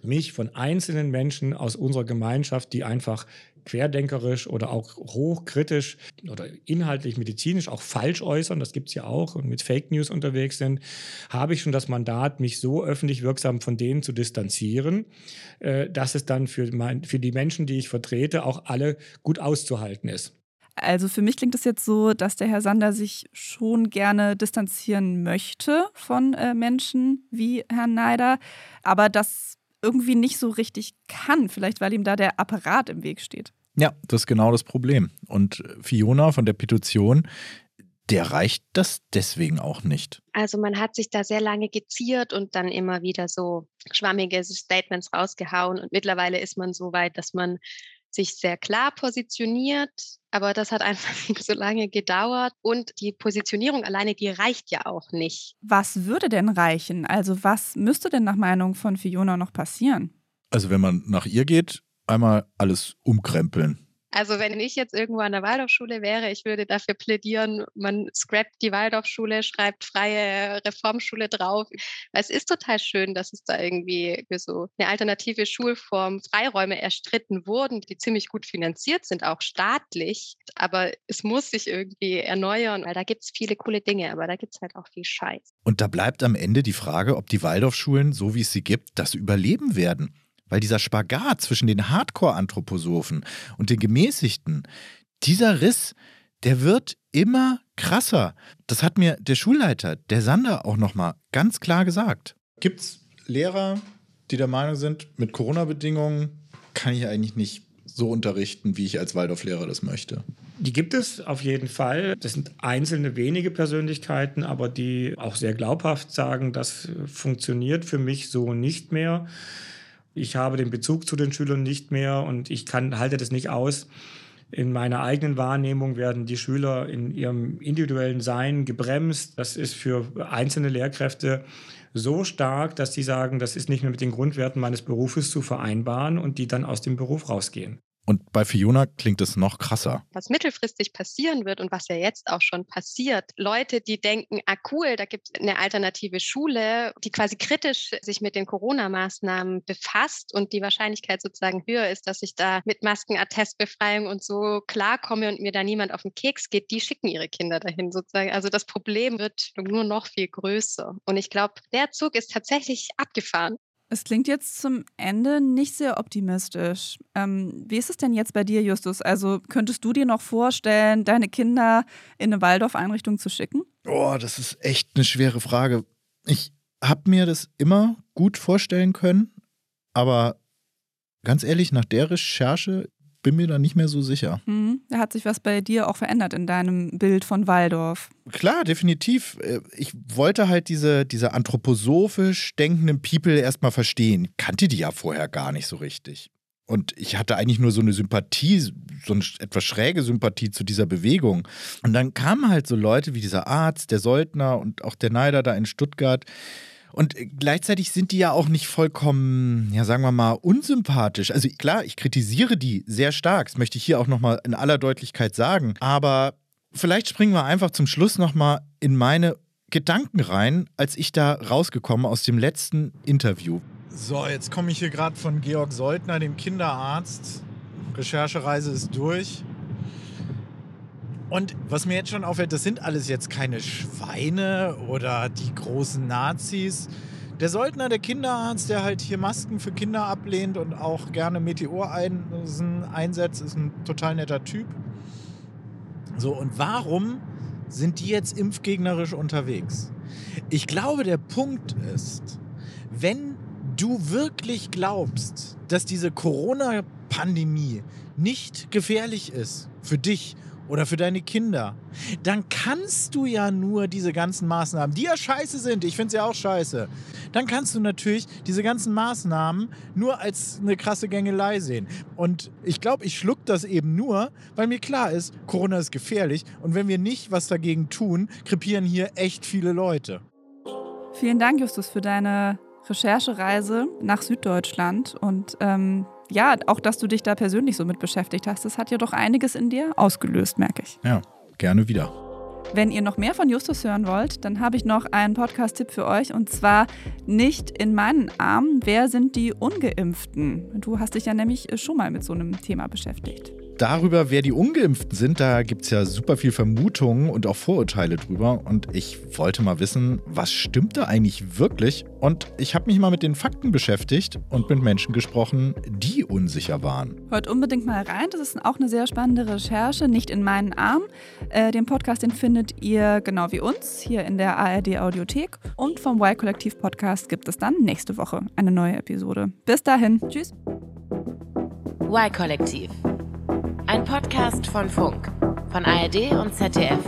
mich von einzelnen Menschen aus unserer Gemeinschaft, die einfach querdenkerisch oder auch hochkritisch oder inhaltlich medizinisch auch falsch äußern, das gibt es ja auch, und mit Fake News unterwegs sind, habe ich schon das Mandat, mich so öffentlich wirksam von denen zu distanzieren, äh, dass es dann für, mein, für die Menschen, die ich vertrete, auch alle gut auszuhalten ist. Also für mich klingt es jetzt so, dass der Herr Sander sich schon gerne distanzieren möchte von äh, Menschen wie Herrn Neider, aber das irgendwie nicht so richtig kann. Vielleicht, weil ihm da der Apparat im Weg steht. Ja, das ist genau das Problem. Und Fiona von der Petition, der reicht das deswegen auch nicht. Also man hat sich da sehr lange geziert und dann immer wieder so schwammige Statements rausgehauen. Und mittlerweile ist man so weit, dass man sich sehr klar positioniert, aber das hat einfach so lange gedauert und die Positionierung alleine, die reicht ja auch nicht. Was würde denn reichen? Also was müsste denn nach Meinung von Fiona noch passieren? Also wenn man nach ihr geht, einmal alles umkrempeln. Also wenn ich jetzt irgendwo an der Waldorfschule wäre, ich würde dafür plädieren, man scrapt die Waldorfschule, schreibt freie Reformschule drauf. Es ist total schön, dass es da irgendwie für so eine alternative Schulform Freiräume erstritten wurden, die ziemlich gut finanziert sind, auch staatlich. Aber es muss sich irgendwie erneuern, weil da gibt es viele coole Dinge, aber da gibt es halt auch viel Scheiß. Und da bleibt am Ende die Frage, ob die Waldorfschulen, so wie es sie gibt, das überleben werden. Weil dieser Spagat zwischen den Hardcore-Anthroposophen und den Gemäßigten, dieser Riss, der wird immer krasser. Das hat mir der Schulleiter, der Sander, auch nochmal ganz klar gesagt. Gibt es Lehrer, die der Meinung sind, mit Corona-Bedingungen kann ich eigentlich nicht so unterrichten, wie ich als Waldorflehrer das möchte? Die gibt es auf jeden Fall. Das sind einzelne wenige Persönlichkeiten, aber die auch sehr glaubhaft sagen, das funktioniert für mich so nicht mehr ich habe den Bezug zu den Schülern nicht mehr und ich kann, halte das nicht aus. In meiner eigenen Wahrnehmung werden die Schüler in ihrem individuellen Sein gebremst. Das ist für einzelne Lehrkräfte so stark, dass sie sagen, das ist nicht mehr mit den Grundwerten meines Berufes zu vereinbaren und die dann aus dem Beruf rausgehen. Und bei Fiona klingt es noch krasser. Was mittelfristig passieren wird und was ja jetzt auch schon passiert, Leute, die denken, ah cool, da gibt es eine alternative Schule, die quasi kritisch sich mit den Corona-Maßnahmen befasst und die Wahrscheinlichkeit sozusagen höher ist, dass ich da mit Maskenattestbefreiung und so klarkomme und mir da niemand auf den Keks geht, die schicken ihre Kinder dahin sozusagen. Also das Problem wird nur noch viel größer. Und ich glaube, der Zug ist tatsächlich abgefahren. Es klingt jetzt zum Ende nicht sehr optimistisch. Ähm, wie ist es denn jetzt bei dir, Justus? Also könntest du dir noch vorstellen, deine Kinder in eine Waldorf-Einrichtung zu schicken? Oh, das ist echt eine schwere Frage. Ich habe mir das immer gut vorstellen können, aber ganz ehrlich, nach der Recherche bin mir da nicht mehr so sicher. Mhm. Da hat sich was bei dir auch verändert in deinem Bild von Waldorf. Klar, definitiv. Äh, ich wollte halt diese, diese anthroposophisch denkenden People erstmal verstehen. Ich kannte die ja vorher gar nicht so richtig. Und ich hatte eigentlich nur so eine Sympathie, so eine etwas schräge Sympathie zu dieser Bewegung. Und dann kamen halt so Leute wie dieser Arzt, der Soldner und auch der Neider da in Stuttgart, und gleichzeitig sind die ja auch nicht vollkommen, ja, sagen wir mal, unsympathisch. Also klar, ich kritisiere die sehr stark. Das möchte ich hier auch nochmal in aller Deutlichkeit sagen. Aber vielleicht springen wir einfach zum Schluss nochmal in meine Gedanken rein, als ich da rausgekommen aus dem letzten Interview. So, jetzt komme ich hier gerade von Georg Seutner, dem Kinderarzt. Recherchereise ist durch. Und was mir jetzt schon auffällt, das sind alles jetzt keine Schweine oder die großen Nazis. Der Soldner, der Kinderarzt, der halt hier Masken für Kinder ablehnt und auch gerne Meteoreisen einsetzt, ist ein total netter Typ. So, und warum sind die jetzt impfgegnerisch unterwegs? Ich glaube, der Punkt ist, wenn du wirklich glaubst, dass diese Corona-Pandemie nicht gefährlich ist für dich oder für deine Kinder, dann kannst du ja nur diese ganzen Maßnahmen, die ja scheiße sind, ich finde es ja auch scheiße, dann kannst du natürlich diese ganzen Maßnahmen nur als eine krasse Gängelei sehen. Und ich glaube, ich schluck das eben nur, weil mir klar ist, Corona ist gefährlich und wenn wir nicht was dagegen tun, krepieren hier echt viele Leute. Vielen Dank, Justus, für deine Recherchereise nach Süddeutschland und ähm, ja, auch dass du dich da persönlich so mit beschäftigt hast, das hat ja doch einiges in dir ausgelöst, merke ich. Ja, gerne wieder. Wenn ihr noch mehr von Justus hören wollt, dann habe ich noch einen Podcast-Tipp für euch und zwar nicht in meinen Armen. Wer sind die Ungeimpften? Du hast dich ja nämlich schon mal mit so einem Thema beschäftigt darüber, wer die Ungeimpften sind, da gibt es ja super viel Vermutungen und auch Vorurteile drüber. Und ich wollte mal wissen, was stimmt da eigentlich wirklich? Und ich habe mich mal mit den Fakten beschäftigt und mit Menschen gesprochen, die unsicher waren. Hört unbedingt mal rein, das ist auch eine sehr spannende Recherche, nicht in meinen Arm. Äh, den Podcast, den findet ihr genau wie uns hier in der ARD Audiothek. Und vom Y-Kollektiv Podcast gibt es dann nächste Woche eine neue Episode. Bis dahin, tschüss. Y-Kollektiv ein Podcast von Funk, von ARD und ZDF.